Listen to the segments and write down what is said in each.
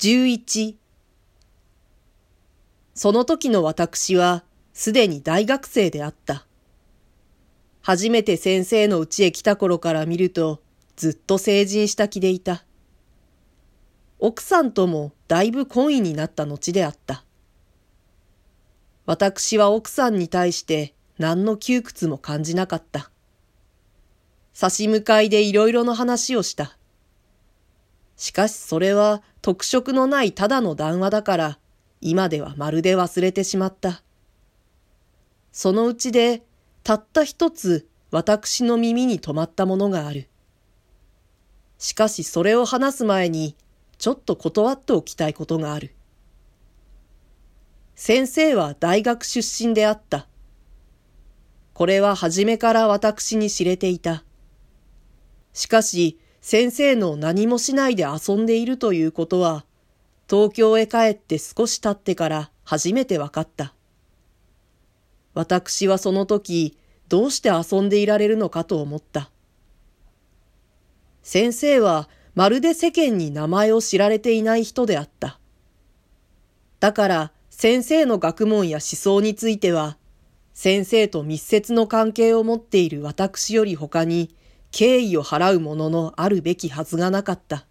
11その時の私はすでに大学生であった。初めて先生の家へ来た頃から見るとずっと成人した気でいた。奥さんともだいぶ懇意になった後であった。私は奥さんに対して何の窮屈も感じなかった。差し向かいでいろいろの話をした。しかしそれは特色のないただの談話だから、今ではまるで忘れてしまった。そのうちで、たった一つ私の耳に留まったものがある。しかしそれを話す前に、ちょっと断っておきたいことがある。先生は大学出身であった。これは初めから私に知れていた。しかし、先生の何もしないで遊んでいるということは、東京へ帰って少し経ってから初めて分かった。私はその時、どうして遊んでいられるのかと思った。先生はまるで世間に名前を知られていない人であった。だから先生の学問や思想については、先生と密接の関係を持っている私より他に敬意を払うもののあるべきはずがなかった。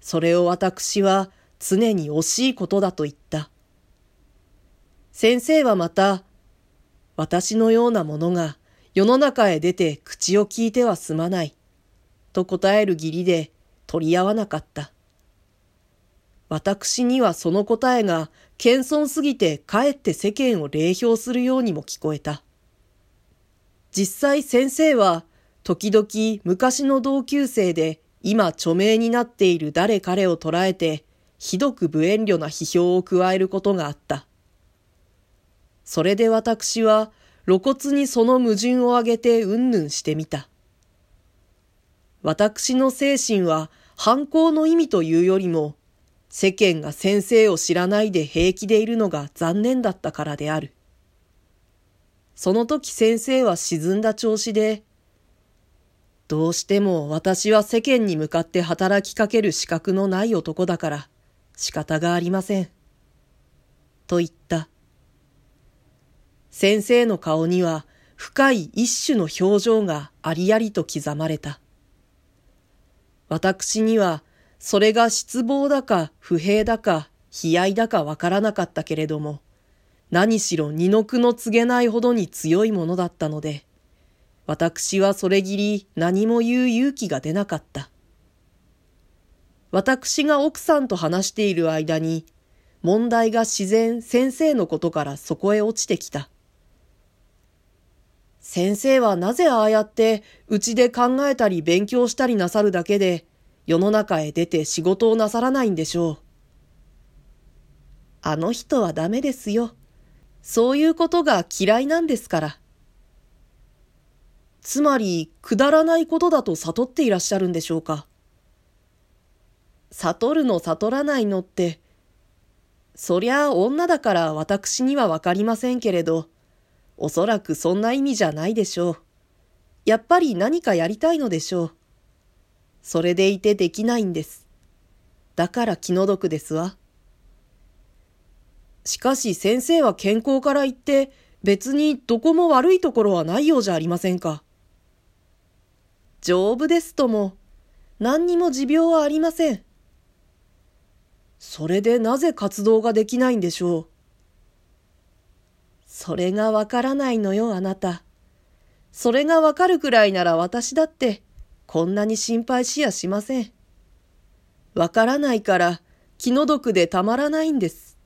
それを私は常に惜しいことだと言った。先生はまた、私のようなものが世の中へ出て口を聞いてはすまない、と答える義理で取り合わなかった。私にはその答えが謙遜すぎてかえって世間を冷氷するようにも聞こえた。実際先生は時々昔の同級生で今著名になっている誰彼を捉えて、ひどく無遠慮な批評を加えることがあった。それで私は露骨にその矛盾を挙げてうんぬんしてみた。私の精神は反抗の意味というよりも、世間が先生を知らないで平気でいるのが残念だったからである。その時先生は沈んだ調子で、どうしても私は世間に向かって働きかける資格のない男だから仕方がありません。と言った。先生の顔には深い一種の表情がありありと刻まれた。私にはそれが失望だか不平だか悲哀だかわからなかったけれども、何しろ二の句の告げないほどに強いものだったので、私はそれぎり何も言う勇気が出なかった。私が奥さんと話している間に、問題が自然先生のことからそこへ落ちてきた。先生はなぜああやってうちで考えたり勉強したりなさるだけで世の中へ出て仕事をなさらないんでしょう。あの人はダメですよ。そういうことが嫌いなんですから。つまり、くだらないことだと悟っていらっしゃるんでしょうか？悟るの悟らないのって、そりゃあ女だから私にはわかりませんけれど、おそらくそんな意味じゃないでしょう。やっぱり何かやりたいのでしょう。それでいてできないんです。だから気の毒ですわ。しかし先生は健康から言って別にどこも悪いところはないようじゃありませんか。丈夫ですとも、何にも持病はありません。それでなぜ活動ができないんでしょう。それがわからないのよ、あなた。それがわかるくらいなら私だって、こんなに心配しやしません。わからないから気の毒でたまらないんです。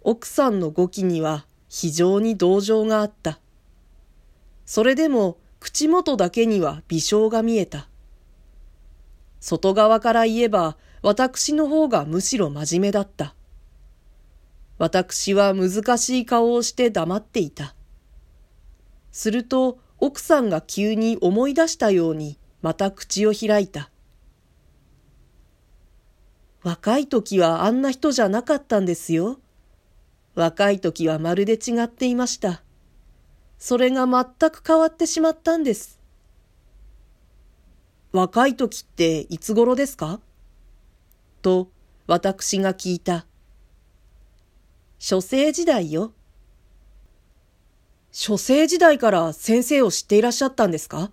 奥さんの語気には非常に同情があった。それでも口元だけには微笑が見えた。外側から言えば私の方がむしろ真面目だった。私は難しい顔をして黙っていた。すると奥さんが急に思い出したようにまた口を開いた。若い時はあんな人じゃなかったんですよ。若い時はまるで違っていました。それが全く変わってしまったんです。若い時っていつ頃ですか？と私が聞いた。書生時代よ。書生時代から先生を知っていらっしゃったんですか？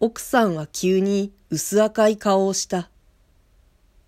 奥さんは急に薄赤い顔をした。